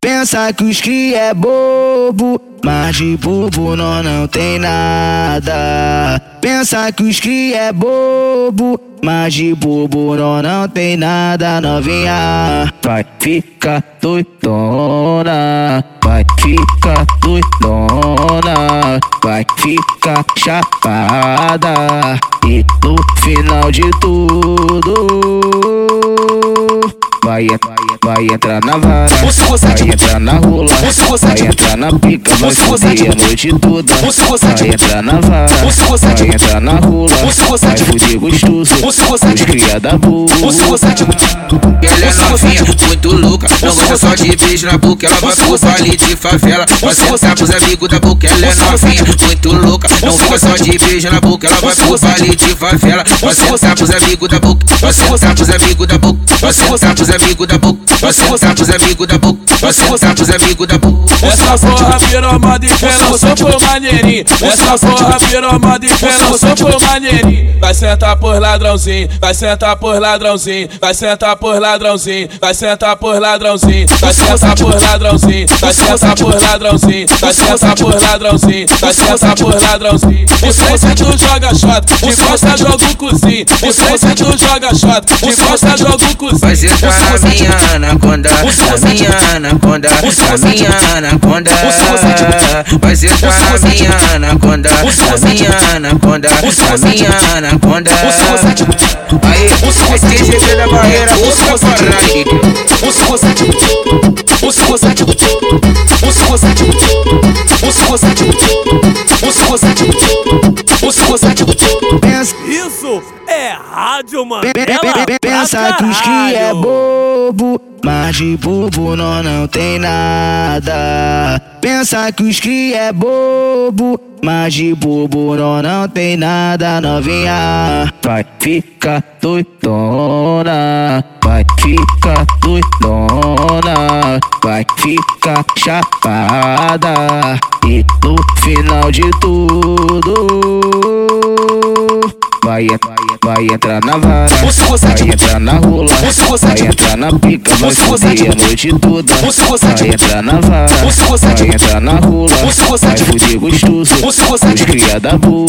pensa, que os cria é bobo, mas de bobo nós não tem nada. Pensa que os cria é bobo, mas de bobo nós não tem nada, novinha. Vai ficar doidona, vai ficar doidona, vai ficar chapada. E no final de tudo vai, vai entrar na vara, vai entrar na rola, vai entrar na pica, vai fuder a noite toda, vai entrar na vara, vai entrar na rola, vai fuder gostoso, os cria da boa. Ela é novinha, muito gosta só de beijo na boca, ela vai pro baile de favela, vai sentar pros amigos da boca, ela é novinha, muito louca, não gosta só de beijo na boca, ela vai pro baile de favela, vai sentar pros amigos da boca, vai sentar pros amigos da boca, vai sentar pros amigos da boca, vai sentar pros amigos da boca, vai sentar pros amigos da boca. Essa porra virou moda e pela só por maneirinho. Essa porra virou moda e pela só por maneirinho. Vai sentar por ladrãozinho, vai sentar por ladrãozinho, vai sentar por ladrãozinho, vai sentar por ladrãozinho, vai sentar por ladrãozinho, vai sentar por ladrãozinho, vai sentar por ladrãozinho, vai sentar por ladrãozinho. De frente tu joga shot, de costa joga o cozinho. De frente tu joga shot, de costa joga o cozinho. Vai sentar minha anaconda, minha anaconda, a minha anaconda. Vai sentar a minha anaconda, a minha anaconda, a minha anaconda. Aí, STG da barreira, busca caralho. Pensa, Isso é Rádio Mandela pensa que os cria é bobo, mas de bobo nós não tem nada. Pensa que os cria é bobo, mas de bobo nós não tem nada, novinha. Vai ficar doidona, vai ficar doidona, vai ficar chapada. E no final de tudo vai entrar na vara, vai entrar na rola, vai entrar na pica, vai fuder a noite toda, vai entrar na vara, vai entrar na rola, vai fuder gostoso, os cria da boa.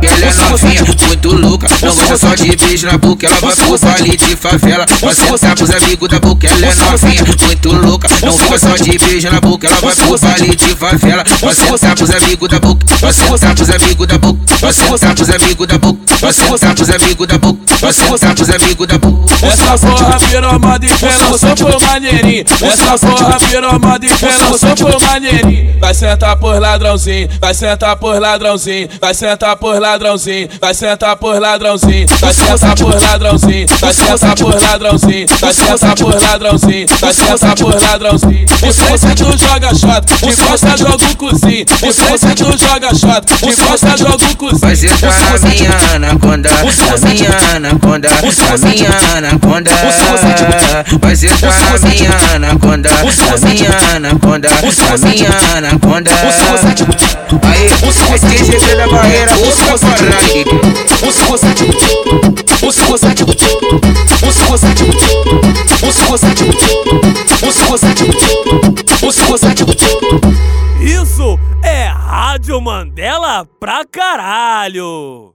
Ela é novinha, muito louca, não gosta só de beijo na boca, ela vai pro baile de favela, vai sentar pros amigos da boca, ela é novinha, muito louca, não gosta só de beijo na boca, ela vai pro baile de favela, vai sentar pros amigos da boca, vai sentar pros amigos da boca, vai sentar pros amigos da boca, vai sentar pros amigos da boca, vai sentar pros amigos da. Essa porra virou moda e pela só por maneirinho. Essa porra virou moda e pela só por maneirinho. Vai sentar por ladrãozinho, vai sentar por ladrãozinho, vai sentar por ladrãozinho, vai sentar por ladrãozinho, vai sentar por ladrãozinho, vai sentar por ladrãozinho, vai sentar por ladrãozinho, vai sentar por ladrãozinho. De frente tu joga shot, de costa joga o cozinho. De frente tu joga shot, de costa joga o cozinho. Vai sentar minha anaconda, minha anaconda, a minha anaconda. Vai sentar a minha anaconda, a minha anaconda, a minha anaconda. Aí, STG da barreira, busca caralho. Isso é Rádio Mandela pra caralho!